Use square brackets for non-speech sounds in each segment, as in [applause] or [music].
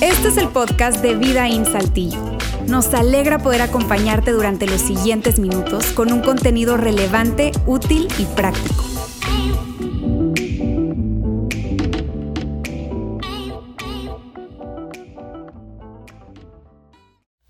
Este es el podcast de Vida en Saltillo. Nos alegra poder acompañarte durante los siguientes minutos con un contenido relevante, útil y práctico.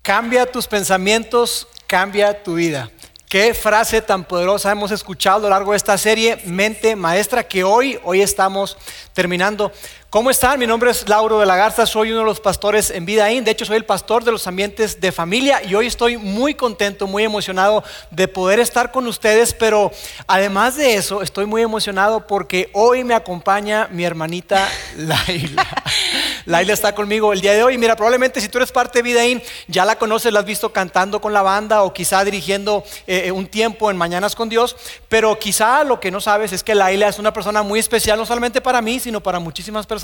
Cambia tus pensamientos, cambia tu vida. Qué frase tan poderosa hemos escuchado a lo largo de esta serie, Mente Maestra, que hoy, hoy estamos terminando. ¿Cómo están? Mi nombre es Lauro de la Garza, soy uno de los pastores en Vida In. De hecho, soy el pastor de los ambientes de familia y hoy estoy muy contento, muy emocionado de poder estar con ustedes. Pero además de eso, estoy muy emocionado porque hoy me acompaña mi hermanita [laughs] Laila. Laila está conmigo el día de hoy. Mira, probablemente si tú eres parte de Vida In, ya la conoces, la has visto cantando con la banda o quizá dirigiendo eh, un tiempo en Mañanas con Dios. Pero quizá lo que no sabes es que Laila es una persona muy especial, no solamente para mí, sino para muchísimas personas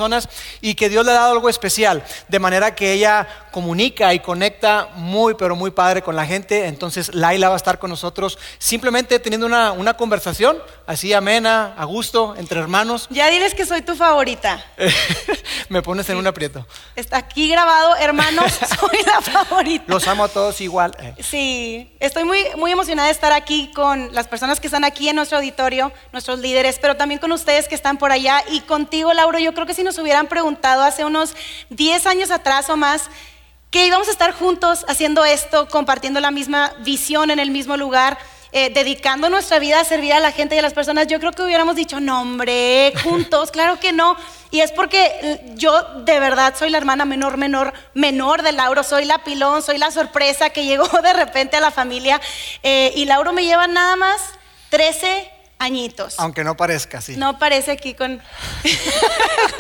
y que Dios le ha dado algo especial, de manera que ella comunica y conecta muy, pero muy padre con la gente. Entonces Laila va a estar con nosotros simplemente teniendo una, una conversación así amena, a gusto, entre hermanos. Ya diles que soy tu favorita. [laughs] Me pones en un aprieto. Está aquí grabado, hermanos, [laughs] soy la favorita. Los amo a todos igual. Eh. Sí, estoy muy, muy emocionada de estar aquí con las personas que están aquí en nuestro auditorio, nuestros líderes, pero también con ustedes que están por allá y contigo, Lauro. Yo creo que si nos hubieran preguntado hace unos 10 años atrás o más, que íbamos a estar juntos haciendo esto, compartiendo la misma visión en el mismo lugar, eh, dedicando nuestra vida a servir a la gente y a las personas, yo creo que hubiéramos dicho, no hombre, juntos, [laughs] claro que no. Y es porque yo de verdad soy la hermana menor, menor, menor de Lauro, soy la pilón, soy la sorpresa que llegó [laughs] de repente a la familia. Eh, y Lauro me lleva nada más 13 añitos. Aunque no parezca, sí. No parece aquí [laughs] con,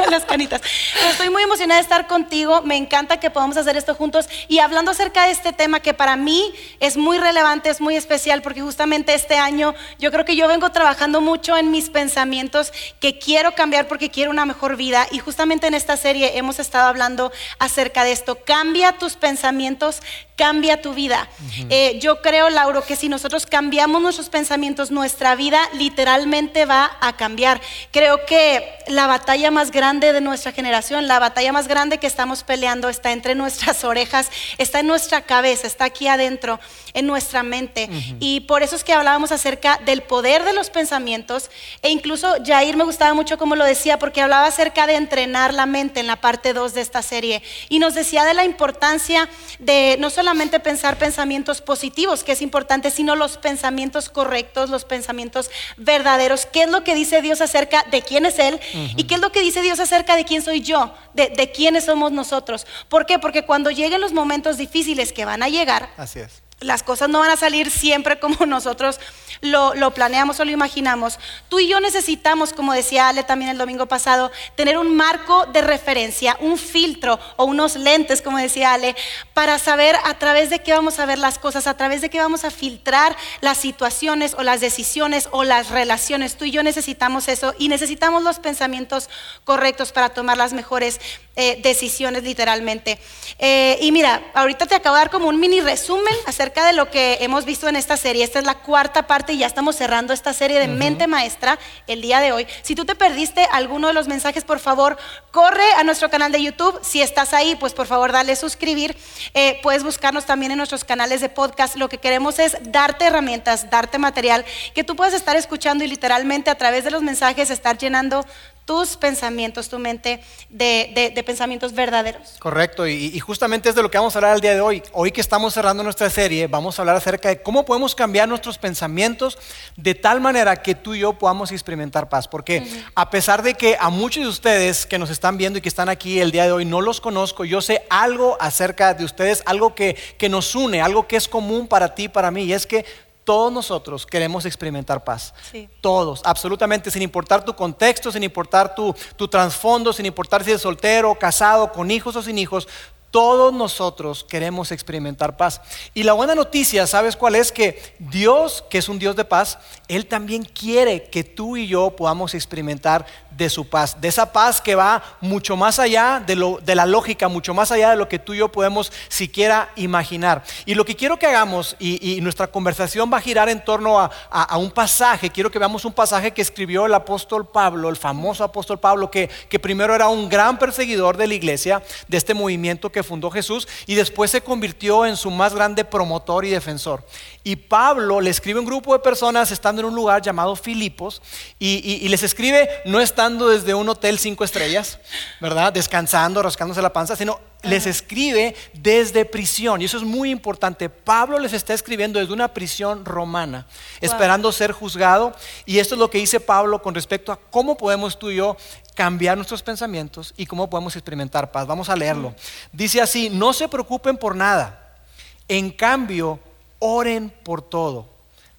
las canitas. estoy muy emocionada de estar contigo. Me encanta que podamos hacer esto juntos. Y hablando acerca de este tema que para mí es muy relevante, es muy especial, porque justamente este año yo creo que yo vengo trabajando mucho en mis pensamientos que quiero cambiar porque quiero una mejor vida. Y justamente en esta serie hemos estado hablando acerca de esto. Cambia tus pensamientos, cambia tu vida. Eh, yo creo, Lauro, que si nosotros cambiamos nuestros pensamientos, nuestra vida literalmente va a cambiar. Creo que la batalla más grande de nuestra generación, la batalla más grande que estamos peleando está entre nuestras [laughs] orejas, está en nuestra cabeza, está aquí adentro, en nuestra mente. Y por eso es que hablábamos acerca del poder de los pensamientos. E incluso Jair me gustaba mucho como lo decía, porque hablaba acerca de entrenar la mente en la parte 2 de esta serie. Y nos decía de la importancia de no solamente pensar pensamientos positivos, que es importante, sino los pensamientos correctos, los pensamientos verdaderos. ¿Qué es lo que dice Dios acerca de quién es Él? ¿Y qué es lo que dice Dios acerca de quién soy yo? De, de quiénes somos nosotros. ¿Por qué? Porque cuando lleguen los momentos difíciles que van a llegar, Así es las cosas no van a salir siempre como [laughs] nosotros lo, planeamos o lo imaginamos. Tú y yo necesitamos, como decía Ale también el domingo pasado, tener un marco de referencia, un filtro o unos lentes, como decía Ale, para saber a través de qué vamos a ver las cosas, a través de qué vamos a filtrar las situaciones o las decisiones o las relaciones. Tú y yo necesitamos eso y necesitamos los pensamientos correctos para tomar las mejores eh, decisiones literalmente. Eh, y mira, ahorita te acabo de dar como un mini resumen acerca de lo que hemos visto en esta serie. Esta es la cuarta parte y ya estamos cerrando esta serie de Mente Maestra el día de hoy. Si tú te perdiste alguno de los mensajes, por favor, corre a nuestro canal de YouTube. Si estás ahí, pues por favor, dale suscribir. Eh, puedes buscarnos también en nuestros canales de podcast. Lo que queremos es darte herramientas, darte material que tú puedas estar escuchando y literalmente a través de los mensajes estar llenando tus pensamientos, tu mente de, pensamientos verdaderos. Correcto, y, justamente es de lo que vamos a hablar el día de hoy. Hoy que estamos cerrando nuestra serie, vamos a hablar acerca de cómo podemos cambiar nuestros pensamientos de tal manera que tú y yo podamos experimentar paz. Porque a pesar de que a muchos de ustedes que nos están viendo y que están aquí el día de hoy no los conozco, yo sé algo acerca de ustedes, algo que, que nos une, algo que es común para ti y para mí, y es que todos nosotros queremos experimentar paz. Todos, absolutamente, sin importar tu contexto, sin importar tu, tu trasfondo, sin importar si eres soltero, casado, con hijos o sin hijos, todos nosotros queremos experimentar paz. Y la buena noticia, ¿sabes cuál es? Que Dios, que es un Dios de paz, Él también quiere que tú y yo podamos experimentar de su paz, de esa paz que va mucho más allá de, lo, de la lógica, mucho más allá de lo que tú y yo podemos siquiera imaginar. Y lo que quiero que hagamos, y, nuestra conversación va a girar en torno a, a, un pasaje, quiero que veamos un pasaje que escribió el apóstol Pablo, el famoso apóstol Pablo, que, que primero era un gran perseguidor de la iglesia, de este movimiento que fundó Jesús, y después se convirtió en su más grande promotor y defensor. Y Pablo le escribe a un grupo de personas estando en un lugar llamado Filipos, y, y les escribe no estando desde un hotel cinco estrellas, ¿verdad? Descansando, rascándose la panza, sino les escribe desde prisión. Y eso es muy importante. Pablo les está escribiendo desde una prisión romana, esperando ser juzgado. Y esto es lo que dice Pablo con respecto a cómo podemos tú y yo cambiar nuestros pensamientos y cómo podemos experimentar paz. Vamos a leerlo. Dice así, no se preocupen por nada. En cambio, oren por todo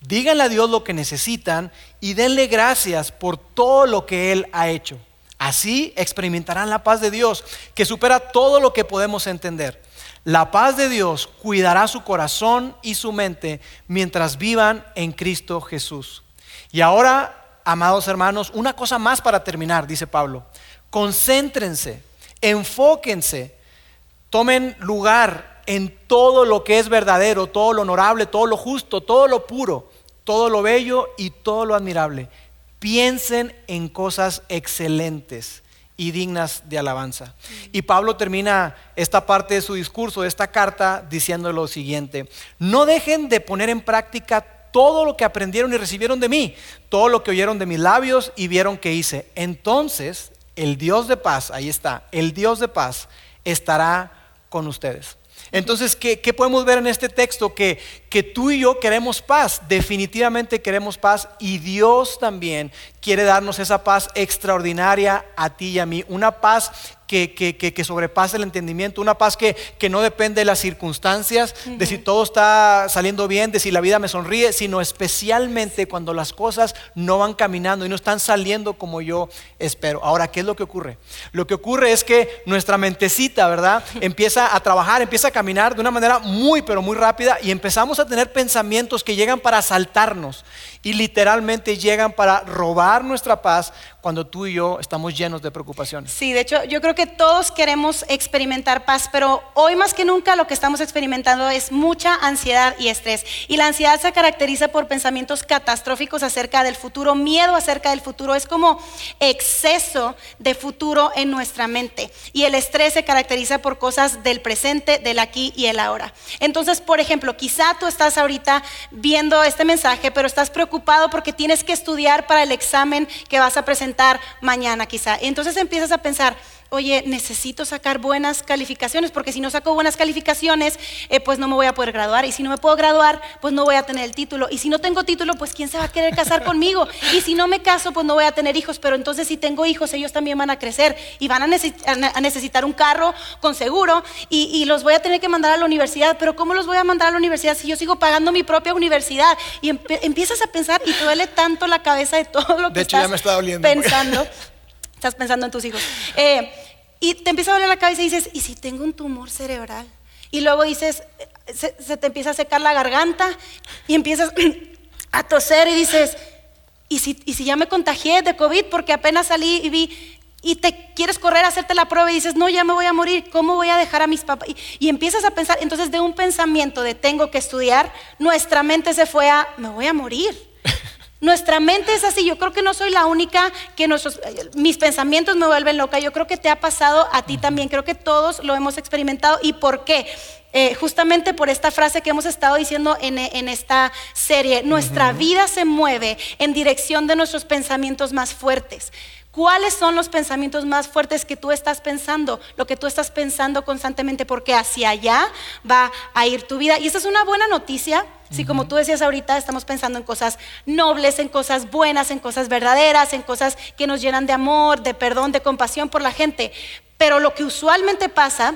Díganle a Dios lo que necesitan y denle gracias por todo lo que Él ha hecho. Así experimentarán la paz de Dios, que supera todo lo que podemos entender. La paz de Dios cuidará su corazón y su mente mientras vivan en Cristo Jesús. Y ahora, amados hermanos, una cosa más para terminar, dice Pablo. Concéntrense, enfóquense, tomen lugar en todo lo que es verdadero, todo lo honorable, todo lo justo, todo lo puro todo lo bello y todo lo admirable. Piensen en cosas excelentes y dignas de alabanza. Y Pablo termina esta parte de su discurso, de esta carta, diciendo lo siguiente, no dejen de poner en práctica todo lo que aprendieron y recibieron de mí, todo lo que oyeron de mis labios y vieron que hice. Entonces, el Dios de paz, ahí está, el Dios de paz estará con ustedes. Entonces, ¿qué, podemos ver en este texto? Que, que tú y yo queremos paz, definitivamente queremos paz y Dios también quiere darnos esa paz extraordinaria a ti y a mí, una paz que, que, que, sobrepasa el entendimiento, una paz que, no depende de las circunstancias, de si todo está saliendo bien, de si la vida me sonríe, sino especialmente cuando las cosas no van caminando y no están saliendo como yo espero. Ahora, ¿qué es lo que ocurre? Lo que ocurre es que nuestra mentecita, ¿verdad? [laughs] Empieza a trabajar, empieza a caminar de una manera muy, pero muy rápida y empezamos a tener pensamientos que llegan para asaltarnos y literalmente llegan para robar nuestra paz cuando tú y yo estamos llenos de preocupaciones. Sí, de hecho, yo creo que todos queremos experimentar paz, pero hoy más que nunca lo que estamos experimentando es mucha ansiedad y estrés. Y la ansiedad se caracteriza por pensamientos catastróficos acerca del futuro, miedo acerca del futuro, es como exceso de futuro en nuestra mente. Y el estrés se caracteriza por cosas del presente, del aquí y el ahora. Entonces, por ejemplo, quizá tú estás ahorita viendo este mensaje, pero estás preocupado porque tienes que estudiar para el examen que vas a presentar mañana quizá. Entonces empiezas a pensar, oye, necesito sacar buenas calificaciones, porque si no saco buenas calificaciones, eh, pues no me voy a poder graduar. Y si no me puedo graduar, pues no voy a tener el título. Y si no tengo título, pues ¿quién se va a querer casar conmigo? Y si no me caso, pues no voy a tener hijos. Pero entonces si tengo hijos, ellos también van a crecer y van a, necesitar un carro con seguro y, y, los voy a tener que mandar a la universidad. Pero ¿cómo los voy a mandar a la universidad si yo sigo pagando mi propia universidad? Y empiezas a pensar y te duele tanto la cabeza de todo lo que estás pensando. [laughs] Estás pensando en tus hijos. Eh, y te empieza a doler la cabeza y dices, ¿y si tengo un tumor cerebral? Y luego dices, se, te empieza a secar la garganta y empiezas [clears throat] a toser y dices, ¿y si, ¿y si ya me contagié de COVID porque apenas salí y vi y te quieres correr a hacerte la prueba y dices, no, ya me voy a morir, ¿cómo voy a dejar a mis papás? Y, y, empiezas a pensar, entonces de un pensamiento de tengo que estudiar, nuestra mente se fue a, me voy a morir. Nuestra mente es así, yo creo que no soy la única que nuestros, mis pensamientos me vuelven loca, yo creo que te ha pasado a ti también, creo que todos lo hemos experimentado. ¿Y por qué? Eh, justamente por esta frase que hemos estado diciendo en, esta serie, nuestra vida se mueve en dirección de nuestros pensamientos más fuertes. ¿Cuáles son los pensamientos más fuertes que tú estás pensando? Lo que tú estás pensando constantemente, porque hacia allá va a ir tu vida. Y esa es una buena noticia. Si como tú decías ahorita, estamos pensando en cosas nobles, en cosas buenas, en cosas verdaderas, en cosas que nos llenan de amor, de perdón, de compasión por la gente. Pero lo que usualmente pasa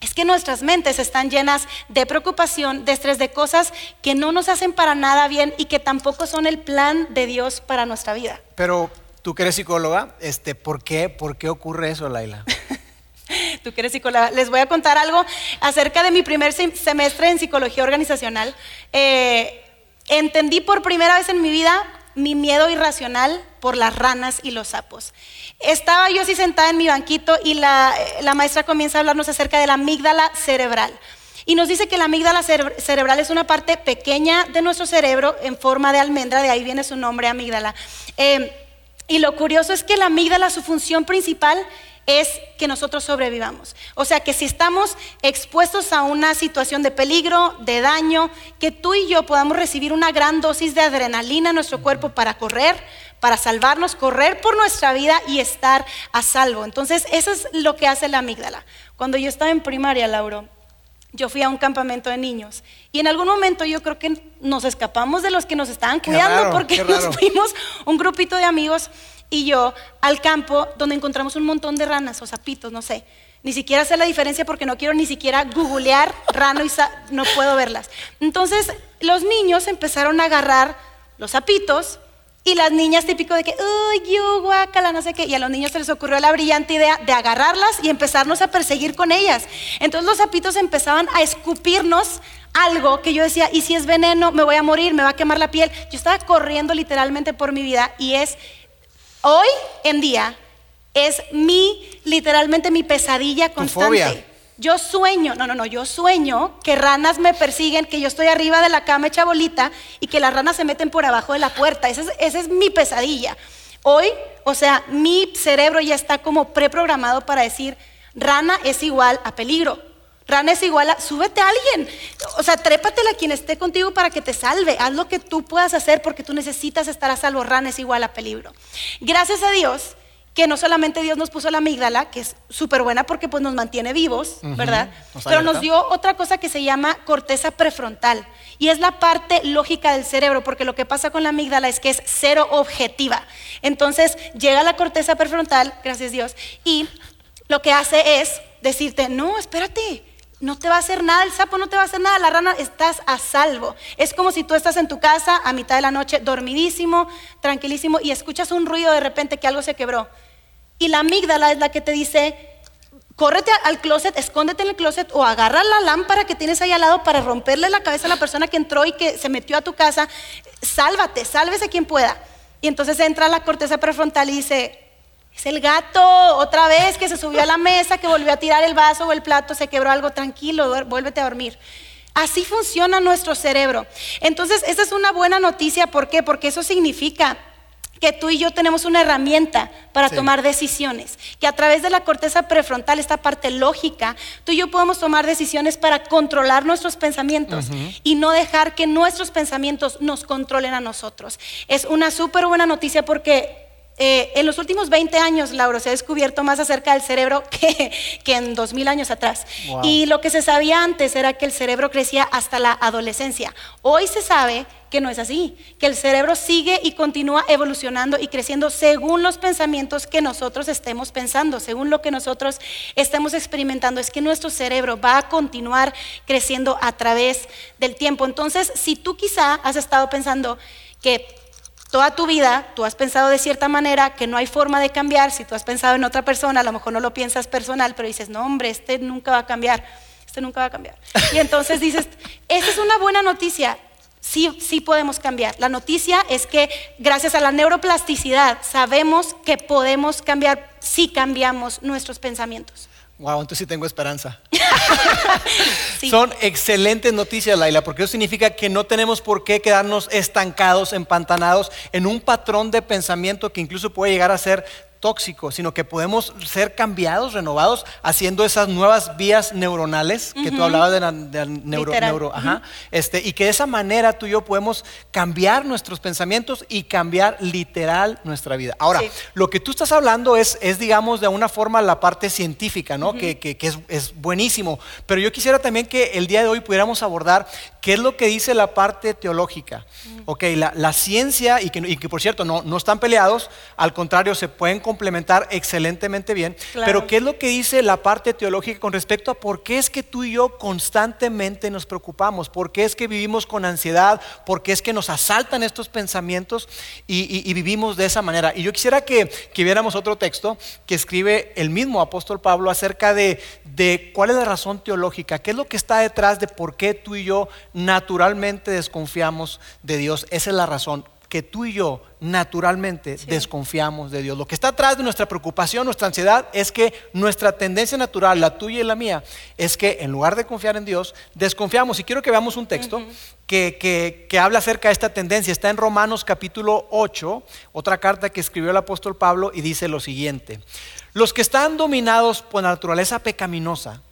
es que nuestras mentes están llenas de preocupación, de estrés, de cosas que no nos hacen para nada bien y que tampoco son el plan de Dios para nuestra vida. Pero Tú que eres psicóloga, este, ¿por, qué, ¿por qué ocurre eso, Laila? [laughs] tú que eres psicóloga, les voy a contar algo acerca de mi primer semestre en psicología organizacional. Eh, entendí por primera vez en mi vida mi miedo irracional por las ranas y los sapos. Estaba yo así sentada en mi banquito y la, la maestra comienza a hablarnos acerca de la amígdala cerebral. Y nos dice que la amígdala cerebral es una parte pequeña de nuestro cerebro en forma de almendra, de ahí viene su nombre amígdala. Eh, y lo curioso es que la amígdala, su función principal es que nosotros sobrevivamos. O sea que si estamos expuestos a una situación de peligro, de daño, que tú y yo podamos recibir una gran dosis de adrenalina en nuestro cuerpo para correr, para salvarnos, correr por nuestra vida y estar a salvo. Entonces, eso es lo que hace la amígdala. Cuando yo estaba en primaria, Lauro, yo fui a un campamento de niños y en algún momento yo creo que nos escapamos de los que nos estaban cuidando porque [laughs] nos fuimos un grupito de amigos y yo al campo donde encontramos un montón de ranas o sapitos, no sé. Ni siquiera sé la diferencia porque no quiero ni siquiera googlear rano y no puedo verlas. Entonces los niños empezaron a agarrar los sapitos y las niñas típico de que, uy, yo, guacala, no sé qué. Y a los niños se les ocurrió la brillante idea de agarrarlas y empezarnos a perseguir con ellas. Entonces los sapitos empezaban a escupirnos algo que yo decía, y si es veneno, me voy a morir, me va a quemar la piel. Yo estaba corriendo literalmente por mi vida y es, hoy en día, es mi, literalmente mi pesadilla constante. Yo sueño, no, no, no, yo sueño que ranas me persiguen, que yo estoy arriba de la cama hecha bolita y que las ranas se meten por abajo de la puerta. Esa es, mi pesadilla. Hoy, o sea, mi cerebro ya está como preprogramado para decir, rana es igual a peligro. Rana es igual a, súbete a alguien. O sea, trépatela a quien esté contigo para que te salve. Haz lo que tú puedas hacer porque tú necesitas estar a salvo. Rana es igual a peligro. Gracias a Dios, que no solamente Dios nos puso la amígdala, que es súper buena porque pues nos mantiene vivos, ¿verdad? Pero nos dio otra cosa que se llama corteza prefrontal. Y es la parte lógica del cerebro, porque lo que pasa con la amígdala es que es cero objetiva. Entonces llega la corteza prefrontal, gracias Dios, y lo que hace es decirte, no, espérate, no te va a hacer nada, el sapo no te va a hacer nada, la rana estás a salvo. Es como si tú estás en tu casa a mitad de la noche, dormidísimo, tranquilísimo, y escuchas un ruido de repente que algo se quebró. Y la amígdala es la que te dice, córrete al closet, escóndete en el closet o agarra la lámpara que tienes ahí al lado para romperle la cabeza a la persona que entró y que se metió a tu casa. Sálvate, sálvese quien pueda. Y entonces entra la corteza prefrontal y dice, es el gato, otra vez que se subió a la mesa, que volvió a tirar el vaso o el plato, se quebró algo, tranquilo, vuélvete a dormir. Así funciona nuestro cerebro. Entonces, esa es una buena noticia. ¿Por qué? Porque eso significa que tú y yo tenemos una herramienta para tomar decisiones, que a través de la corteza prefrontal, esta parte lógica, tú y yo podemos tomar decisiones para controlar nuestros pensamientos y no dejar que nuestros pensamientos nos controlen a nosotros. Es una súper buena noticia porque eh, en los últimos 20 años, Lauro, se ha descubierto más acerca del cerebro [laughs] que, que en 2000 años atrás. Y lo que se sabía antes era que el cerebro crecía hasta la adolescencia. Hoy se sabe que no es así, que el cerebro sigue y continúa evolucionando y creciendo según los pensamientos que nosotros estemos pensando, según lo que nosotros estemos experimentando. Es que nuestro cerebro va a continuar creciendo a través del tiempo. Entonces, si tú quizá has estado pensando que toda tu vida tú has pensado de cierta manera que no hay forma de cambiar, si tú has pensado en otra persona, a lo mejor no lo piensas personal, pero dices, no hombre, este nunca va a cambiar, este nunca va a cambiar. Y entonces dices, esa es una buena noticia, sí, sí podemos cambiar. La noticia es que gracias a la neuroplasticidad sabemos que podemos cambiar si cambiamos nuestros pensamientos. Wow, entonces sí tengo esperanza. [laughs] Son excelentes noticias, Laila, porque eso significa que no tenemos por qué quedarnos estancados, empantanados en un patrón de pensamiento que incluso puede llegar a ser tóxico, sino que podemos ser cambiados, renovados, haciendo esas nuevas vías neuronales que tú hablabas de la, neuro, este, y que de esa manera tú y yo podemos cambiar nuestros pensamientos y cambiar literal nuestra vida. Ahora, lo que tú estás hablando es, es, digamos, de una forma la parte científica, ¿no? Que, que, es, es, buenísimo, pero yo quisiera también que el día de hoy pudiéramos abordar qué es lo que dice la parte teológica. Ok, la, la ciencia, y que, y que, por cierto no, no están peleados, al contrario, se pueden complementar excelentemente bien. Claro. Pero ¿qué es lo que dice la parte teológica con respecto a por qué es que tú y yo constantemente nos preocupamos? ¿Por qué es que vivimos con ansiedad? ¿Por qué es que nos asaltan estos pensamientos y, y- y vivimos de esa manera? Y yo quisiera que, que viéramos otro texto que escribe el mismo apóstol Pablo acerca de, de cuál es la razón teológica, qué es lo que está detrás de por qué tú y yo naturalmente desconfiamos de Dios. Esa es la razón que tú y yo naturalmente desconfiamos de Dios. Lo que está atrás de nuestra preocupación, nuestra ansiedad, es que nuestra tendencia natural, la tuya y la mía, es que en lugar de confiar en Dios, desconfiamos. Y quiero que veamos un texto que, que- que habla acerca de esta tendencia. Está en Romanos capítulo 8, otra carta que escribió el apóstol Pablo, y dice lo siguiente. Los que están dominados por la naturaleza pecaminosa,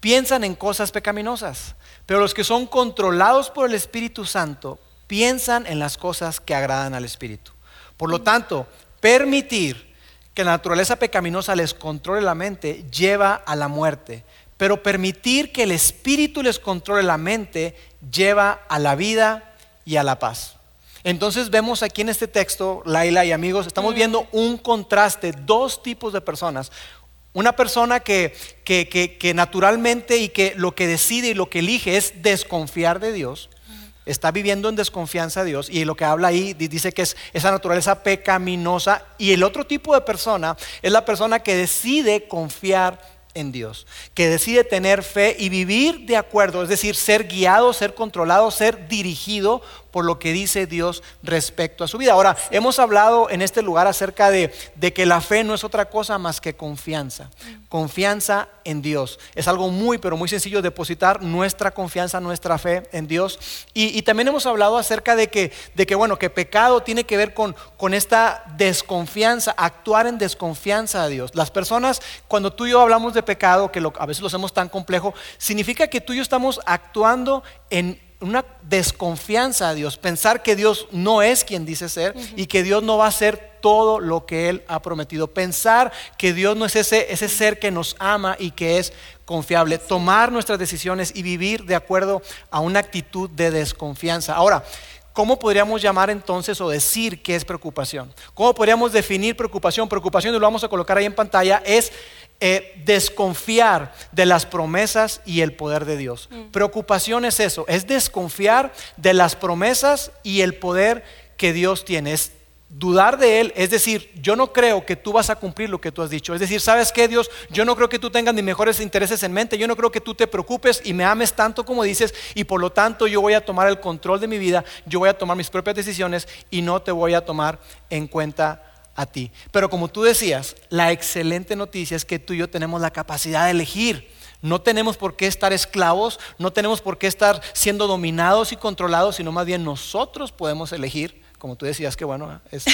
piensan en cosas pecaminosas, pero los que son controlados por el Espíritu Santo piensan en las cosas que agradan al Espíritu. Por lo tanto, permitir que la naturaleza pecaminosa les controle la mente lleva a la muerte, pero permitir que el Espíritu les controle la mente lleva a la vida y a la paz. Entonces vemos aquí en este texto, Laila y amigos, estamos viendo un contraste, dos tipos de personas. Una persona que, que, que- que naturalmente y que lo que decide y lo que elige es desconfiar de Dios, está viviendo en desconfianza de Dios y lo que habla ahí di- dice que es esa naturaleza pecaminosa y el otro tipo de persona es la persona que decide confiar en Dios, que decide tener fe y vivir de acuerdo, es decir, ser guiado, ser controlado, ser dirigido por lo que dice Dios respecto a su vida. Ahora, hemos hablado en este lugar acerca de, de que la fe no es otra cosa más que confianza, confianza en Dios. Es algo muy, pero muy sencillo depositar nuestra confianza, nuestra fe en Dios. Y, también hemos hablado acerca de que, de que, bueno, que pecado tiene que ver con, con esta desconfianza, actuar en desconfianza a Dios. Las personas, cuando tú y yo hablamos de pecado, que a veces lo hacemos tan complejo, significa que tú y yo estamos actuando en una desconfianza a Dios, pensar que Dios no es quien dice ser y que Dios no va a hacer todo lo que Él ha prometido, pensar que Dios no es ese, ese ser que nos ama y que es confiable, tomar nuestras decisiones y vivir de acuerdo a una actitud de desconfianza. Ahora, ¿Cómo podríamos llamar entonces o decir qué es preocupación? ¿Cómo podríamos definir preocupación? Preocupación, y lo vamos a colocar ahí en pantalla, es eh, desconfiar de las promesas y el poder de Dios. Preocupación es eso, es desconfiar de las promesas y el poder que Dios tiene. Es dudar de Él, es decir, yo no creo que tú vas a cumplir lo que tú has dicho. Es decir, ¿sabes qué, Dios? Yo no creo que tú tengas mis mejores intereses en mente, yo no creo que tú te preocupes y me ames tanto como dices, y por lo tanto yo voy a tomar el control de mi vida, yo voy a tomar mis propias decisiones y no te voy a tomar en cuenta a ti. Pero como tú decías, la excelente noticia es que tú y yo tenemos la capacidad de elegir. No tenemos por qué estar esclavos, no tenemos por qué estar siendo dominados y controlados, sino más bien nosotros podemos elegir, como tú decías que bueno, este,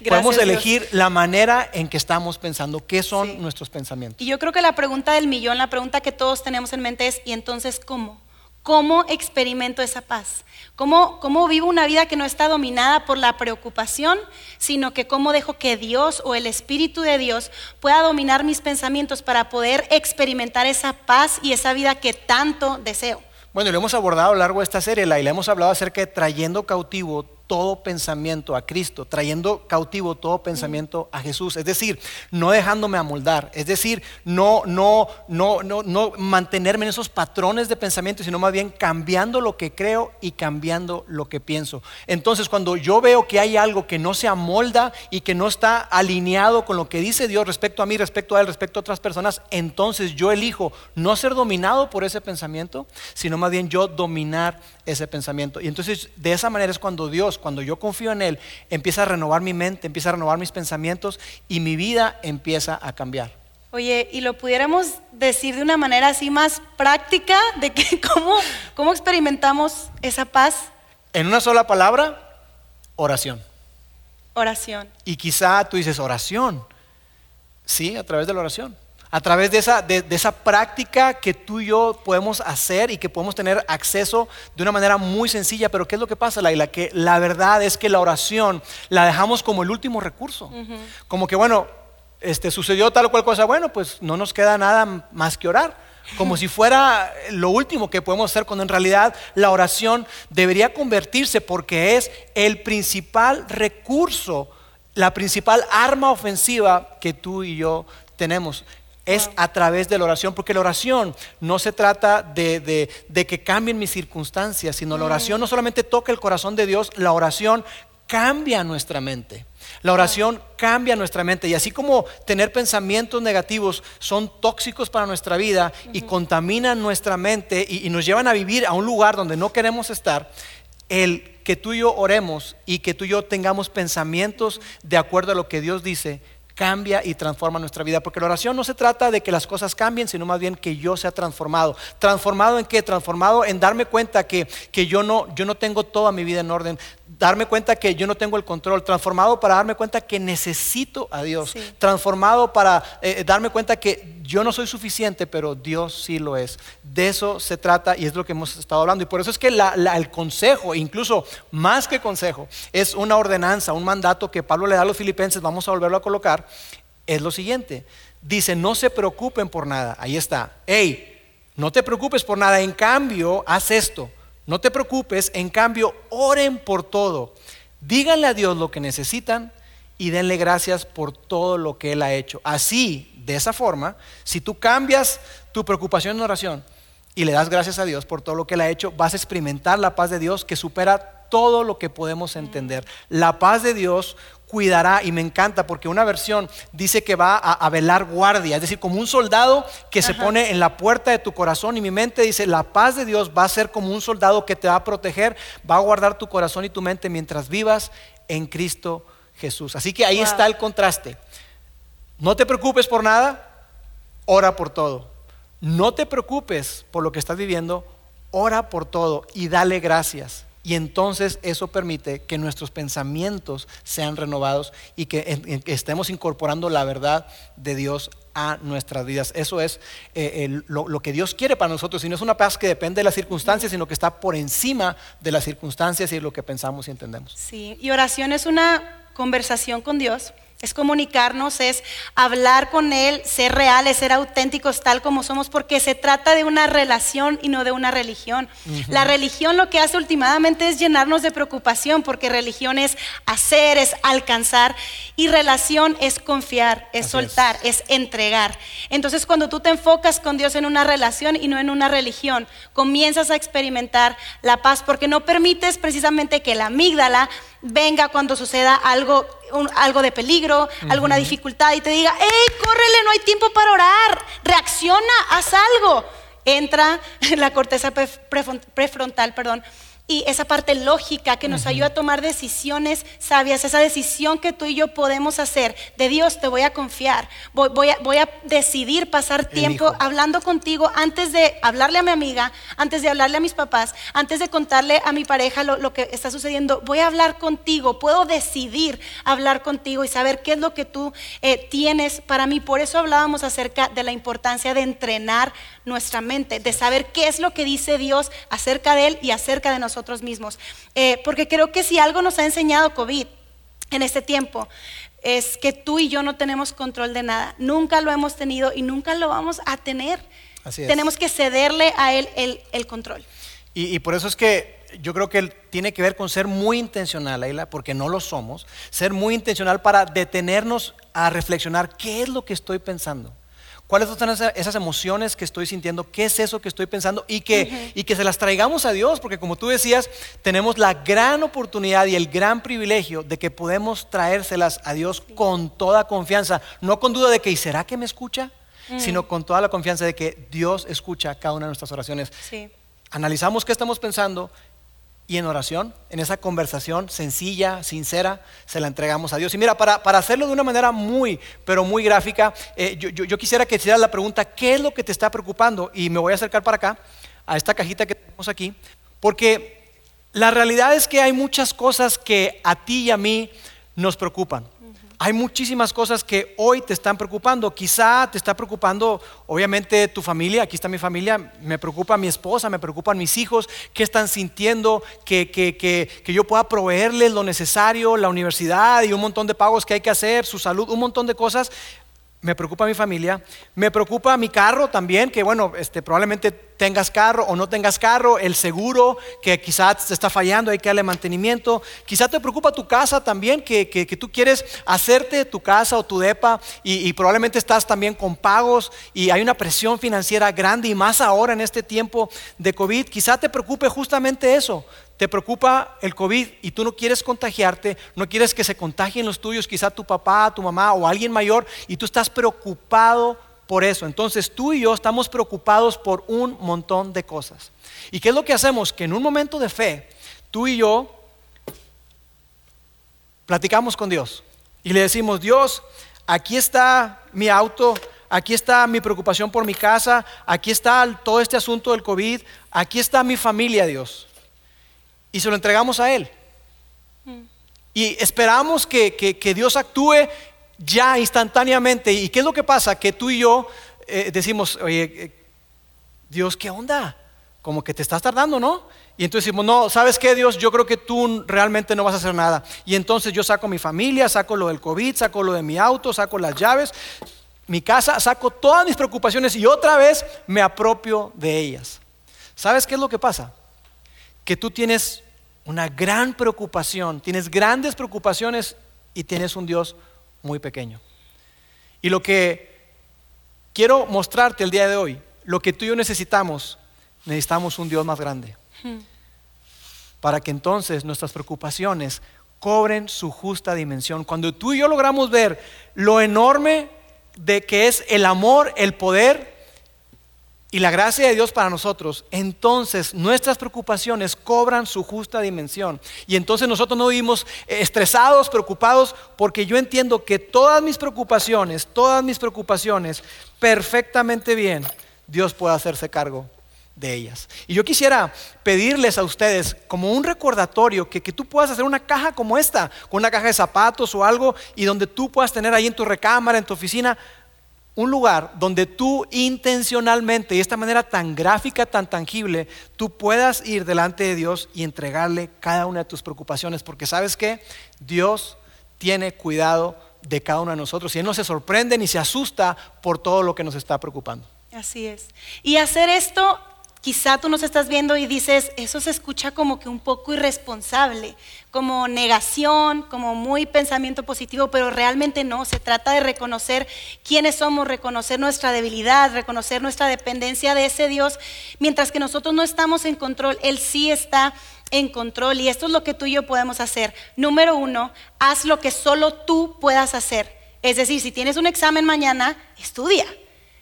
[laughs] podemos Dios. elegir la manera en que estamos pensando, qué son Sí. nuestros pensamientos. Y yo creo que la pregunta del millón, la pregunta que todos tenemos en mente es, ¿y entonces cómo? ¿Cómo experimento esa paz? ¿Cómo, ¿Cómo vivo una vida que no está dominada por la preocupación, sino que cómo dejo que Dios o el Espíritu de Dios pueda dominar mis pensamientos para poder experimentar esa paz y esa vida que tanto deseo? Bueno, lo hemos abordado a lo largo de esta serie, la, y le hemos hablado acerca de trayendo cautivo todo pensamiento a Cristo, trayendo cautivo todo pensamiento a Jesús, es decir, no dejándome amoldar, es decir, no, no, no, no, no mantenerme en esos patrones de pensamiento, sino más bien cambiando lo que creo y cambiando lo que pienso. Entonces, cuando yo veo que hay algo que no se amolda y que no está alineado con lo que dice Dios respecto a mí, respecto a él, respecto a otras personas, entonces yo elijo no ser dominado por ese pensamiento, sino más bien yo dominar ese pensamiento. Y entonces de esa manera es cuando Dios, cuando yo confío en Él, empieza a renovar mi mente, empieza a renovar mis pensamientos y mi vida empieza a cambiar. Oye, y lo pudiéramos decir de una manera así más práctica, de que [laughs] cómo, cómo experimentamos esa paz, En una sola palabra, oración. oración. Y quizá tú dices oración. Sí, a través de la oración. A través de esa, de, de esa práctica que tú y yo podemos hacer y que podemos tener acceso de una manera muy sencilla. Pero ¿qué es lo que pasa, Laila? Que la verdad es que la oración la dejamos como el último recurso. Como que, bueno, este, sucedió tal o cual cosa. Bueno, pues no nos queda nada más que orar. Como si fuera lo último que podemos hacer, cuando en realidad la oración debería convertirse porque es el principal recurso la principal arma ofensiva que tú y yo tenemos es a través de la oración, porque la oración no se trata de, que cambien mis circunstancias, sino la oración no solamente toca el corazón de Dios, la oración cambia nuestra mente. La oración cambia nuestra mente y así como tener pensamientos negativos son tóxicos para nuestra vida y contaminan nuestra mente y, y nos llevan a vivir a un lugar donde no queremos estar, el que tú y yo oremos y que tú y yo tengamos pensamientos de acuerdo a lo que Dios dice, cambia y transforma nuestra vida. Porque la oración no se trata de que las cosas cambien, sino más bien que yo sea transformado. ¿Transformado en qué? Transformado en darme cuenta que, que yo, no, yo no tengo toda mi vida en orden darme cuenta que yo no tengo el control, transformado para darme cuenta que necesito a Dios, transformado para eh, darme cuenta que yo no soy suficiente, pero Dios sí lo es. De eso se trata y es lo que hemos estado hablando. Y por eso es que el consejo, incluso más que consejo, es una ordenanza, un mandato que Pablo le da a los filipenses, vamos a volverlo a colocar, es lo siguiente. Dice, no se preocupen por nada. Ahí está. Hey, no te preocupes por nada. En cambio, haz esto no te preocupes, en cambio, oren por todo. Díganle a Dios lo que necesitan y denle gracias por todo lo que Él ha hecho. Así, de esa forma, si tú cambias tu preocupación en oración y le das gracias a Dios por todo lo que Él ha hecho, vas a experimentar la paz de Dios que supera todo lo que podemos entender. La paz de Dios cuidará y me encanta porque una versión dice que va a, velar guardia, es decir, como un soldado que se pone en la puerta de tu corazón y mi mente dice, la paz de Dios va a ser como un soldado que te va a proteger, va a guardar tu corazón y tu mente mientras vivas en Cristo Jesús. Así que ahí está el contraste. No te preocupes por nada, ora por todo. No te preocupes por lo que estás viviendo, ora por todo y dale gracias. Y entonces eso permite que nuestros pensamientos sean renovados y que, estemos incorporando la verdad de Dios a nuestras vidas. Eso es eh, lo, lo, que Dios quiere para nosotros. Y no es una paz que depende de las circunstancias, sino que está por encima de las circunstancias y de lo que pensamos y entendemos. Sí, y oración es una conversación con Dios es comunicarnos, es hablar con Él, ser reales, ser auténticos tal como somos, porque se trata de una relación y no de una religión. La religión lo que hace últimamente es llenarnos de preocupación, porque religión es hacer, es alcanzar, y relación es confiar, es soltar, es. entregar. Entonces cuando tú te enfocas con Dios en una relación y no en una religión, comienzas a experimentar la paz, porque no permites precisamente que la amígdala venga cuando suceda algo, algo de peligro, alguna dificultad y te diga, hey, córrele, no hay tiempo para orar, reacciona, haz algo. Entra [laughs] la corteza prefrontal, perdón, y esa parte lógica que nos ayuda a tomar decisiones sabias, esa decisión que tú y yo podemos hacer, de Dios te voy a confiar, voy, a, voy a, decidir pasar tiempo hablando contigo antes de hablarle a mi amiga, antes de hablarle a mis papás, antes de contarle a mi pareja lo, que está sucediendo, voy a hablar contigo, puedo decidir hablar contigo y saber qué es lo que tú eh, tienes. Para mí. Por eso hablábamos acerca de la importancia de entrenar nuestra mente, de saber qué es lo que dice Dios acerca de Él y acerca de nosotros nosotros mismos. Eh, porque creo que si algo nos ha enseñado COVID en este tiempo, es que tú y yo no tenemos control de nada. Nunca lo hemos tenido y nunca lo vamos a tener. Tenemos que cederle a Él el, control. Y, por eso es que yo creo que tiene que ver con ser muy intencional, Ayla, porque no lo somos. Ser muy intencional para detenernos a reflexionar qué es lo que estoy pensando. ¿Cuáles son esas emociones que estoy sintiendo? ¿Qué es eso que estoy pensando? Y que, y que se las traigamos a Dios, porque como tú decías, tenemos la gran oportunidad y el gran privilegio de que podemos traérselas a Dios con toda confianza, no con duda de que, ¿y será que me escucha? Mm. Sino con toda la confianza de que Dios escucha cada una de nuestras oraciones. Analizamos qué estamos pensando y en oración, en esa conversación sencilla, sincera, se la entregamos a Dios. Y mira, para, hacerlo de una manera muy, pero muy gráfica, eh, yo, quisiera que hicieras la pregunta, ¿qué es lo que te está preocupando? Y me voy a acercar para acá, a esta cajita que tenemos aquí, porque la realidad es que hay muchas cosas que a ti y a mí nos preocupan. Hay muchísimas cosas que hoy te están preocupando. Quizá te está preocupando, obviamente, tu familia. Aquí está mi familia. Me preocupa mi esposa, me preocupan mis hijos. ¿Qué están sintiendo? Que, que, que, que, yo pueda proveerles lo necesario, la universidad y un montón de pagos que hay que hacer, su salud, un montón de cosas. Me preocupa mi familia. Me preocupa mi carro también, que bueno, este, probablemente tengas carro o no tengas carro, el seguro que quizás te está fallando, hay que darle mantenimiento. Quizás te preocupa tu casa también, que, tú quieres hacerte tu casa o tu depa y, probablemente estás también con pagos y hay una presión financiera grande y más ahora en este tiempo de COVID. Quizás te preocupe justamente eso. Te preocupa el COVID y tú no quieres contagiarte, no quieres que se contagien los tuyos, quizá tu papá, tu mamá o alguien mayor, y tú estás preocupado por eso. Entonces tú y yo estamos preocupados por un montón de cosas. ¿Y qué es lo que hacemos? Que en un momento de fe, tú y yo platicamos con Dios y le decimos, Dios, aquí está mi auto, aquí está mi preocupación por mi casa, aquí está todo este asunto del COVID, aquí está mi familia, Dios. Y se lo entregamos a Él. Y esperamos que, que Dios actúe ya instantáneamente. ¿Y qué es lo que pasa? Que tú y yo eh, decimos, oye, eh, Dios, ¿qué onda? Como que te estás tardando, ¿no? Y entonces decimos, no, ¿sabes qué, Dios? Yo creo que tú realmente no vas a hacer nada. Y entonces yo saco mi familia, saco lo del COVID, saco lo de mi auto, saco las llaves, mi casa, saco todas mis preocupaciones y otra vez me apropio de ellas. ¿Sabes qué es lo que pasa? Que tú tienes una gran preocupación, tienes grandes preocupaciones y tienes un Dios muy pequeño. Y lo que quiero mostrarte el día de hoy, lo que tú y yo necesitamos, necesitamos un Dios más grande. Hmm. Para que entonces nuestras preocupaciones cobren su justa dimensión. Cuando tú y yo logramos ver lo enorme de que es el amor, el poder y la gracia de Dios para nosotros, entonces nuestras preocupaciones cobran su justa dimensión. Y entonces nosotros no vivimos eh, estresados, preocupados, porque yo entiendo que todas mis preocupaciones, todas mis preocupaciones, perfectamente bien, Dios puede hacerse cargo de ellas. Y yo quisiera pedirles a ustedes como un recordatorio que, que, tú puedas hacer una caja como esta, con una caja de zapatos o algo, y donde tú puedas tener ahí en tu recámara, en tu oficina, un lugar donde tú intencionalmente y de esta manera tan gráfica, tan tangible, tú puedas ir delante de Dios y entregarle cada una de tus preocupaciones, porque sabes que Dios tiene cuidado de cada uno de nosotros y Él no se sorprende ni se asusta por todo lo que nos está preocupando. Así es. Y hacer esto Quizá tú nos estás viendo y dices, eso se escucha como que un poco irresponsable, como negación, como muy pensamiento positivo, pero realmente no, se trata de reconocer quiénes somos, reconocer nuestra debilidad, reconocer nuestra dependencia de ese Dios, mientras que nosotros no estamos en control, Él sí está en control y esto es lo que tú y yo podemos hacer. Número uno, haz lo que solo tú puedas hacer. Es decir, si tienes un examen mañana, estudia.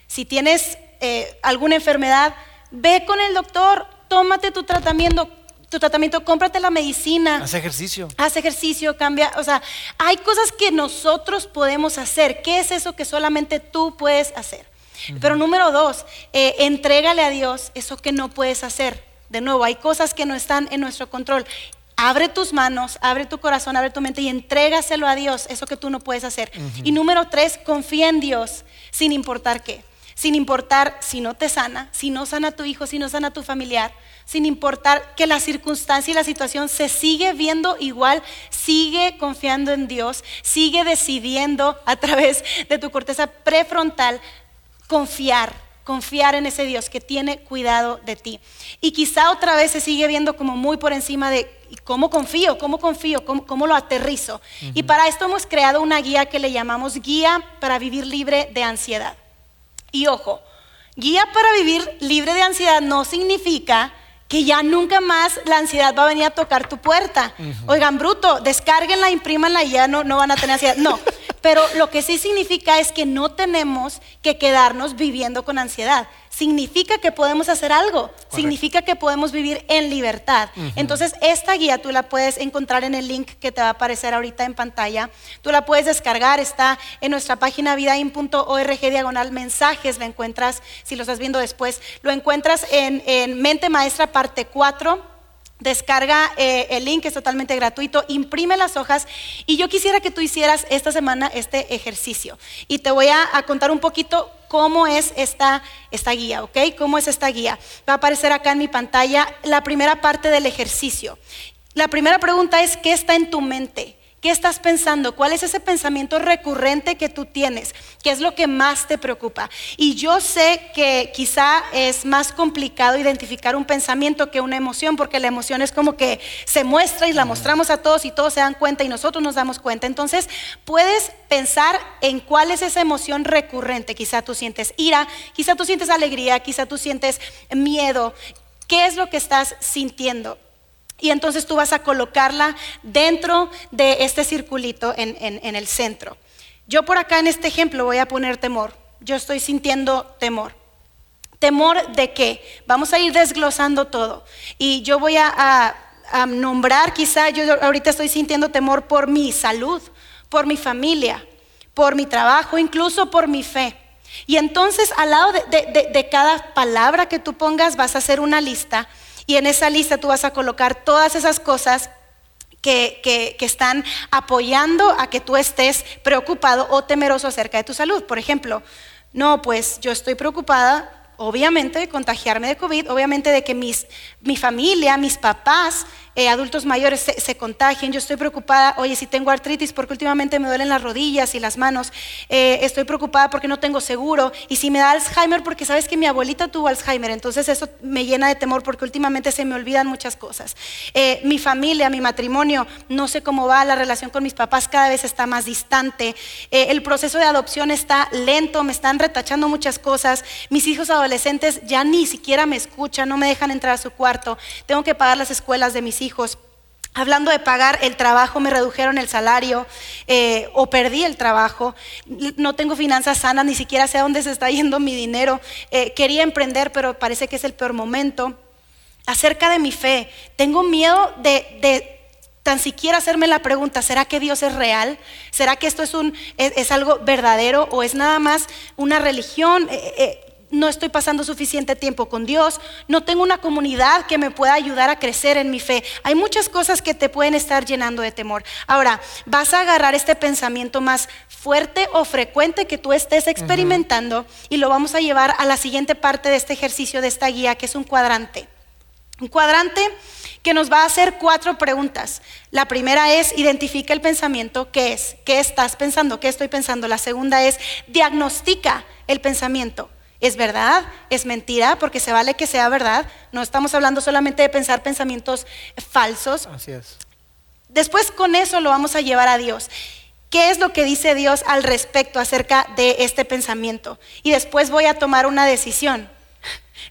Si tienes eh, alguna enfermedad, Ve con el doctor, tómate tu tratamiento, tu tratamiento, cómprate la medicina. Haz ejercicio. Haz ejercicio, cambia. O sea, hay cosas que nosotros podemos hacer. ¿Qué es eso que solamente tú puedes hacer? Pero número dos, eh, entrégale a Dios eso que no puedes hacer. De nuevo, hay cosas que no están en nuestro control. Abre tus manos, abre tu corazón, abre tu mente y entrégaselo a Dios, eso que tú no puedes hacer. Y número tres, confía en Dios sin importar qué sin importar si no te sana, si no sana tu hijo, si no sana tu familiar, sin importar que la circunstancia y la situación se sigue viendo igual, sigue confiando en Dios, sigue decidiendo a través de tu corteza prefrontal confiar, confiar en ese Dios que tiene cuidado de ti. Y quizá otra vez se sigue viendo como muy por encima de cómo confío, cómo confío, cómo, lo aterrizo. Y para esto hemos creado una guía que le llamamos Guía para Vivir Libre de Ansiedad. Y ojo, guía para vivir libre de ansiedad no significa que ya nunca más la ansiedad va a venir a tocar tu puerta. Oigan, bruto, descárguenla, imprímanla y ya no, no van a tener ansiedad. No, [laughs] pero lo que sí significa es que no tenemos que quedarnos viviendo con ansiedad. Significa que podemos hacer algo, significa que podemos vivir en libertad. Entonces, esta guía tú la puedes encontrar en el link que te va a aparecer ahorita en pantalla. Tú la puedes descargar, está en nuestra página vidain.org diagonal mensajes, la encuentras, si lo estás viendo después, lo encuentras en, en Mente Maestra parte 4 Descarga eh, el link, es totalmente gratuito, imprime las hojas y yo quisiera que tú hicieras esta semana este ejercicio. Y te voy a, contar un poquito cómo es esta, esta guía, ¿ok? ¿Cómo es esta guía? Va a aparecer acá en mi pantalla la primera parte del ejercicio. La primera pregunta es, ¿qué está en tu mente? ¿Qué estás pensando? ¿Cuál es ese pensamiento recurrente que tú tienes? ¿Qué es lo que más te preocupa? Y yo sé que quizá es más complicado identificar un pensamiento que una emoción, porque la emoción es como que se muestra y la mostramos a todos y todos se dan cuenta y nosotros nos damos cuenta. Entonces, puedes pensar en cuál es esa emoción recurrente. Quizá tú sientes ira, quizá tú sientes alegría, quizá tú sientes miedo. ¿Qué es lo que estás sintiendo? Y entonces tú vas a colocarla dentro de este circulito en, el centro. Yo por acá en este ejemplo voy a poner temor. Yo estoy sintiendo temor. ¿Temor de qué? Vamos a ir desglosando todo. Y yo voy a, nombrar, quizá yo ahorita estoy sintiendo temor por mi salud, por mi familia, por mi trabajo, incluso por mi fe. Y entonces al lado de, cada palabra que tú pongas vas a hacer una lista y en esa lista tú vas a colocar todas esas cosas que, que, están apoyando a que tú estés preocupado o temeroso acerca de tu salud. Por ejemplo, no, pues yo estoy preocupada, obviamente, de contagiarme de COVID, obviamente de que mis, mi familia, mis papás eh, adultos mayores se, contagien. Yo estoy preocupada, oye, si tengo artritis porque últimamente me duelen las rodillas y las manos. Eh, estoy preocupada porque no tengo seguro. Y si me da Alzheimer porque sabes que mi abuelita tuvo Alzheimer, entonces eso me llena de temor porque últimamente se me olvidan muchas cosas. Eh, mi familia, mi matrimonio, no sé cómo va, la relación con mis papás cada vez está más distante. el proceso de adopción está lento, me están retachando muchas cosas. Mis hijos adolescentes ya ni siquiera me escuchan, no me dejan entrar a su cuarto. Tengo que pagar las escuelas de mis hijos hijos. Hablando de pagar el trabajo, me redujeron el salario eh, o perdí el trabajo. No tengo finanzas sanas, ni siquiera sé a dónde se está yendo mi dinero. Eh, quería emprender, pero parece que es el peor momento. Acerca de mi fe, tengo miedo de, tan siquiera hacerme la pregunta, ¿será que Dios es real? ¿Será que esto es, un, es, algo verdadero o es nada más una religión? Eh, no estoy pasando suficiente tiempo con Dios, no tengo una comunidad que me pueda ayudar a crecer en mi fe. Hay muchas cosas que te pueden estar llenando de temor. Ahora, vas a agarrar este pensamiento más fuerte o frecuente que tú estés experimentando y lo vamos a llevar a la siguiente parte de este ejercicio, de esta guía, que es un cuadrante. Un cuadrante que nos va a hacer cuatro preguntas. La primera es, identifica el pensamiento, ¿qué es? ¿Qué estás pensando? ¿Qué estoy pensando? La segunda es, diagnostica el pensamiento. ¿Es verdad? ¿Es mentira? Porque se vale que sea verdad. No estamos hablando solamente de pensar pensamientos falsos. Así es. Después con eso lo vamos a llevar a Dios. ¿Qué es lo que dice Dios al respecto acerca de este pensamiento? Y después voy a tomar una decisión.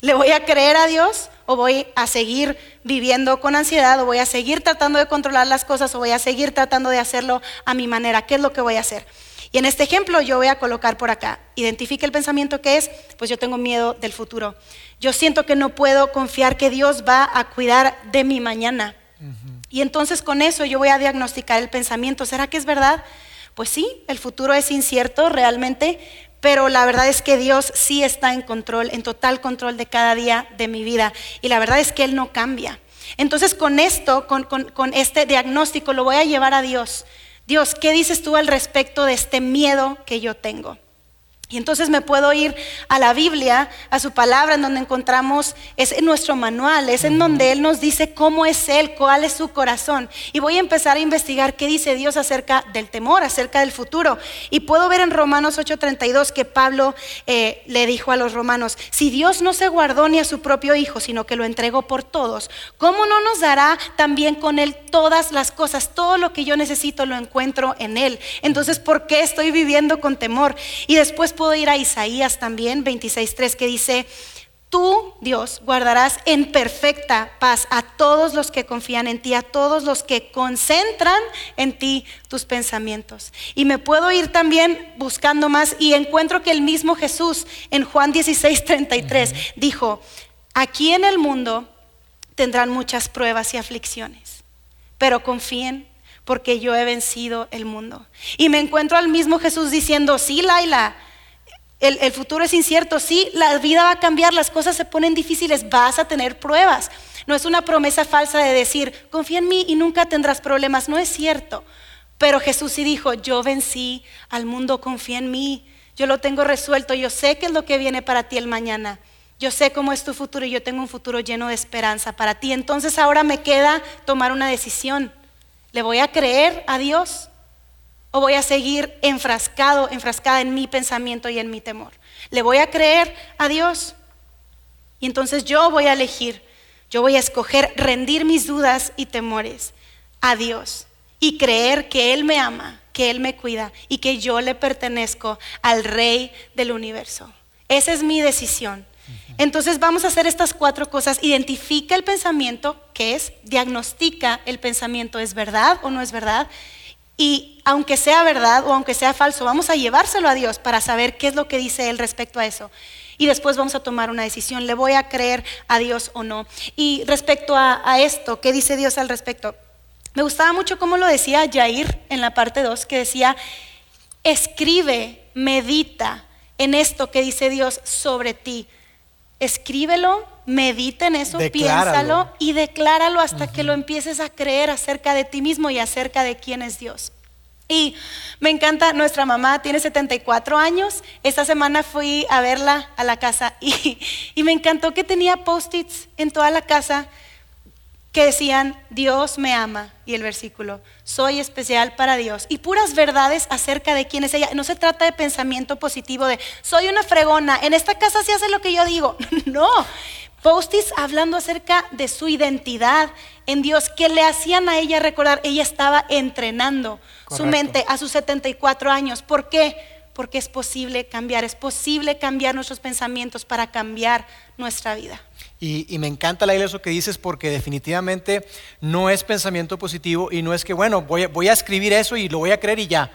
¿Le voy a creer a Dios o voy a seguir viviendo con ansiedad o voy a seguir tratando de controlar las cosas o voy a seguir tratando de hacerlo a mi manera? ¿Qué es lo que voy a hacer? Y en este ejemplo yo voy a colocar por acá, identifique el pensamiento que es, pues yo tengo miedo del futuro. Yo siento que no puedo confiar que Dios va a cuidar de mi mañana. Y entonces con eso yo voy a diagnosticar el pensamiento. ¿Será que es verdad? Pues sí, el futuro es incierto realmente, pero la verdad es que Dios sí está en control, en total control de cada día de mi vida. Y la verdad es que Él no cambia. Entonces con esto, con, con este diagnóstico, lo voy a llevar a Dios. Dios, ¿qué dices tú al respecto de este miedo que yo tengo? Y entonces me puedo ir a la Biblia, a su palabra, en donde encontramos, es en nuestro manual, es en donde Él nos dice cómo es Él, cuál es su corazón. Y voy a empezar a investigar qué dice Dios acerca del temor, acerca del futuro. Y puedo ver en Romanos 8:32 que Pablo eh, le dijo a los romanos, si Dios no se guardó ni a su propio Hijo, sino que lo entregó por todos, ¿cómo no nos dará también con Él todas las cosas? Todo lo que yo necesito lo encuentro en Él. Entonces, ¿por qué estoy viviendo con temor? Y después puedo ir a Isaías también, 26.3, que dice, tú, Dios, guardarás en perfecta paz a todos los que confían en ti, a todos los que concentran en ti tus pensamientos. Y me puedo ir también buscando más y encuentro que el mismo Jesús en Juan 16.33 dijo, aquí en el mundo tendrán muchas pruebas y aflicciones, pero confíen porque yo he vencido el mundo. Y me encuentro al mismo Jesús diciendo, sí, Laila, el, futuro es incierto, sí, la vida va a cambiar, las cosas se ponen difíciles, vas a tener pruebas. No es una promesa falsa de decir, confía en mí y nunca tendrás problemas, no es cierto. Pero Jesús sí dijo, yo vencí al mundo, confía en mí, yo lo tengo resuelto, yo sé qué es lo que viene para ti el mañana. Yo sé cómo es tu futuro y yo tengo un futuro lleno de esperanza para ti. Entonces ahora me queda tomar una decisión. ¿Le voy a creer a Dios? ¿O voy a seguir enfrascado, enfrascada en mi pensamiento y en mi temor? ¿Le voy a creer a Dios? Y entonces yo voy a elegir, yo voy a escoger rendir mis dudas y temores a Dios y creer que Él me ama, que Él me cuida y que yo le pertenezco al Rey del universo. Esa es mi decisión. Entonces vamos a hacer estas cuatro cosas. Identifica el pensamiento, que es, diagnostica el pensamiento, ¿es verdad o no es verdad? Y aunque sea verdad o aunque sea falso, vamos a llevárselo a Dios para saber qué es lo que dice Él respecto a eso. Y después vamos a tomar una decisión, ¿le voy a creer a Dios o no? Y respecto a, esto, ¿qué dice Dios al respecto? Me gustaba mucho cómo lo decía Jair en la parte 2, que decía, escribe, medita en esto que dice Dios sobre ti. Escríbelo, medita en eso, Decláralo. piénsalo y decláralo hasta que lo empieces a creer acerca de ti mismo y acerca de quién es Dios. Y me encanta, nuestra mamá tiene 74 años. Esta semana fui a verla a la casa y, y me encantó que tenía post-its en toda la casa que decían, Dios me ama, y el versículo, soy especial para Dios, y puras verdades acerca de quién es ella. No se trata de pensamiento positivo de, soy una fregona, en esta casa se hace lo que yo digo. [laughs] No, postis hablando acerca de su identidad en Dios, que le hacían a ella recordar, ella estaba entrenando su mente a sus 74 años. ¿Por qué? Porque es posible cambiar, es posible cambiar nuestros pensamientos para cambiar nuestra vida. Y, y me encanta la eso que dices porque definitivamente no es pensamiento positivo y no es que, bueno, voy a, voy a escribir eso y lo voy a creer y ya.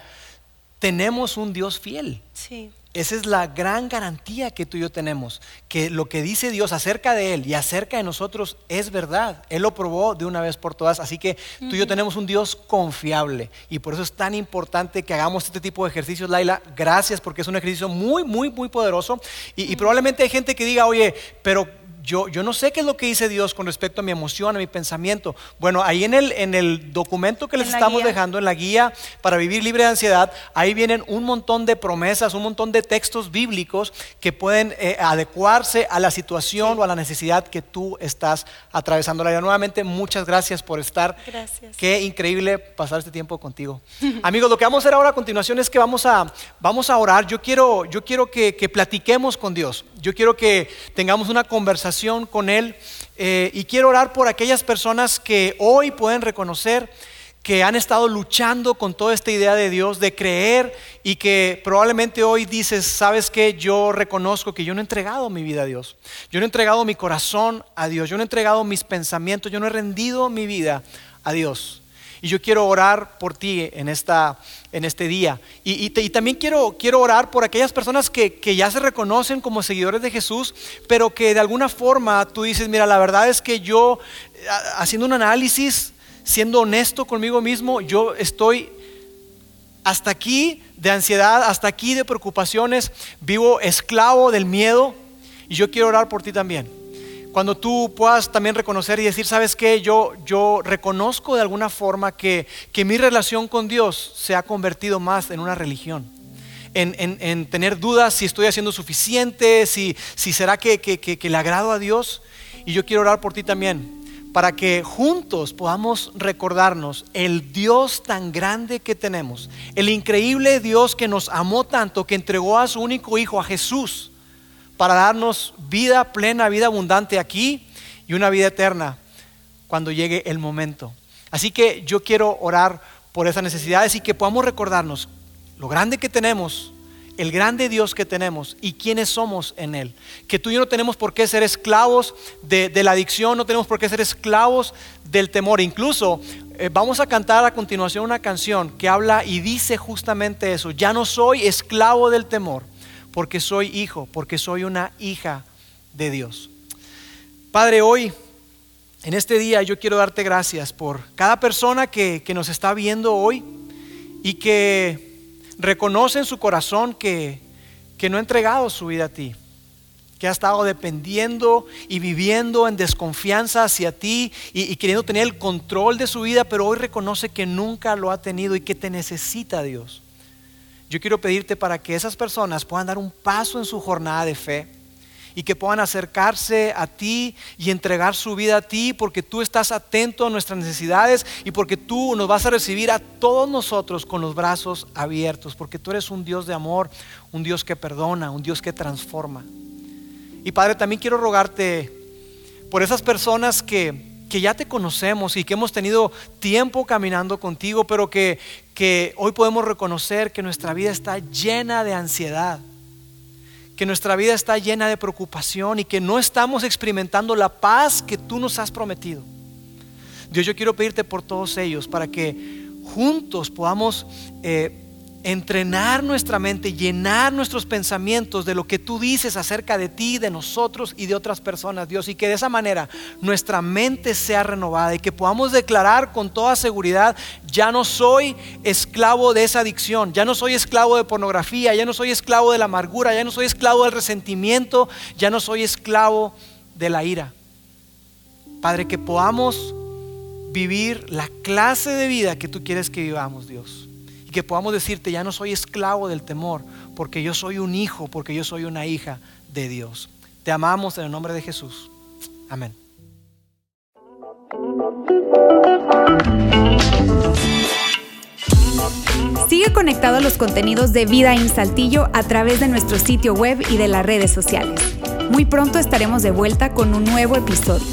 Tenemos un Dios fiel. Sí. Esa es la gran garantía que tú y yo tenemos, que lo que dice Dios acerca de Él y acerca de nosotros es verdad. Él lo probó de una vez por todas, así que tú y yo tenemos un Dios confiable y por eso es tan importante que hagamos este tipo de ejercicios, Laila. Gracias porque es un ejercicio muy, muy, muy poderoso y, y probablemente hay gente que diga, oye, pero yo, yo no sé qué es lo que dice Dios con respecto a mi emoción, a mi pensamiento. Bueno, ahí en el, en el documento que les estamos guía. dejando, en la guía para vivir libre de ansiedad, ahí vienen un montón de promesas, un montón de textos bíblicos que pueden eh, adecuarse a la situación o a la necesidad que tú estás atravesando. Laila, nuevamente, muchas gracias por estar. Gracias. Qué increíble pasar este tiempo contigo. [laughs] Amigos, lo que vamos a hacer ahora a continuación es que vamos a, vamos a orar. Yo quiero, yo quiero que, que platiquemos con Dios. Yo quiero que tengamos una conversación con Él eh, y quiero orar por aquellas personas que hoy pueden reconocer que han estado luchando con toda esta idea de Dios, de creer y que probablemente hoy dices, sabes que yo reconozco que yo no he entregado mi vida a Dios, yo no he entregado mi corazón a Dios, yo no he entregado mis pensamientos, yo no he rendido mi vida a Dios. Y yo quiero orar por ti en, esta, en este día. Y, y también quiero, quiero orar por aquellas personas que, que ya se reconocen como seguidores de Jesús, pero que de alguna forma tú dices, mira, la verdad es que yo, ha- haciendo un análisis, siendo honesto conmigo mismo, yo estoy hasta aquí de ansiedad, hasta aquí de preocupaciones, vivo esclavo del miedo y yo quiero orar por ti también. Cuando tú puedas también reconocer y decir, ¿sabes qué? Yo, yo reconozco de alguna forma que, que mi relación con Dios se ha convertido más en una religión. En, en- en tener dudas si estoy haciendo suficiente, si, si será que, que- que- le agrado a Dios. Y yo quiero orar por ti también, para que juntos podamos recordarnos el Dios tan grande que tenemos, el increíble Dios que nos amó tanto, que entregó a su único Hijo, a Jesús, para darnos vida plena, vida abundante aquí y una vida eterna cuando llegue el momento. Así que yo quiero orar por esas necesidades y que podamos recordarnos lo grande que tenemos, el grande Dios que tenemos y quiénes somos en Él. Que tú y yo no tenemos por qué ser esclavos de, la adicción, no tenemos por qué ser esclavos del temor. Incluso eh, vamos a cantar a continuación una canción que habla y dice justamente eso. Ya no soy esclavo del temor porque soy hijo, porque soy una hija de Dios. Padre, hoy, en este día, yo quiero darte gracias por cada persona que, que nos está viendo hoy y que reconoce en su corazón que, que no ha entregado su vida a ti, que ha estado dependiendo y viviendo en desconfianza hacia ti y, y queriendo tener el control de su vida, pero hoy reconoce que nunca lo ha tenido y que te necesita Dios. Yo quiero pedirte para que esas personas puedan dar un paso en su jornada de fe y que puedan acercarse a ti y entregar su vida a ti porque tú estás atento a nuestras necesidades y porque tú nos vas a recibir a todos nosotros con los brazos abiertos, porque tú eres un Dios de amor, un Dios que perdona, un Dios que transforma. Y Padre, también quiero rogarte por esas personas que, ya te conocemos y que hemos tenido tiempo caminando contigo, pero que, que hoy podemos reconocer que nuestra vida está llena de ansiedad que nuestra vida está llena de preocupación y que no estamos experimentando la paz que tú nos has prometido. Dios, yo quiero pedirte por todos ellos para que juntos podamos eh, entrenar nuestra mente, llenar nuestros pensamientos de lo que tú dices acerca de ti, de nosotros y de otras personas, Dios, y que de esa manera nuestra mente sea renovada y que podamos declarar con toda seguridad, ya no soy esclavo de esa adicción, ya no soy esclavo de pornografía, ya no soy esclavo de la amargura, ya no soy esclavo del resentimiento, ya no soy esclavo de la ira. Padre, que podamos vivir la clase de vida que tú quieres que vivamos, Dios y que podamos decirte, ya no soy esclavo del temor, porque yo soy un hijo, porque yo soy una hija de Dios. Te amamos en el nombre de Jesús. Amén. Sigue conectado a los contenidos de Vida en Saltillo a través de nuestro sitio web y de las redes sociales. Muy pronto estaremos de vuelta con un nuevo episodio.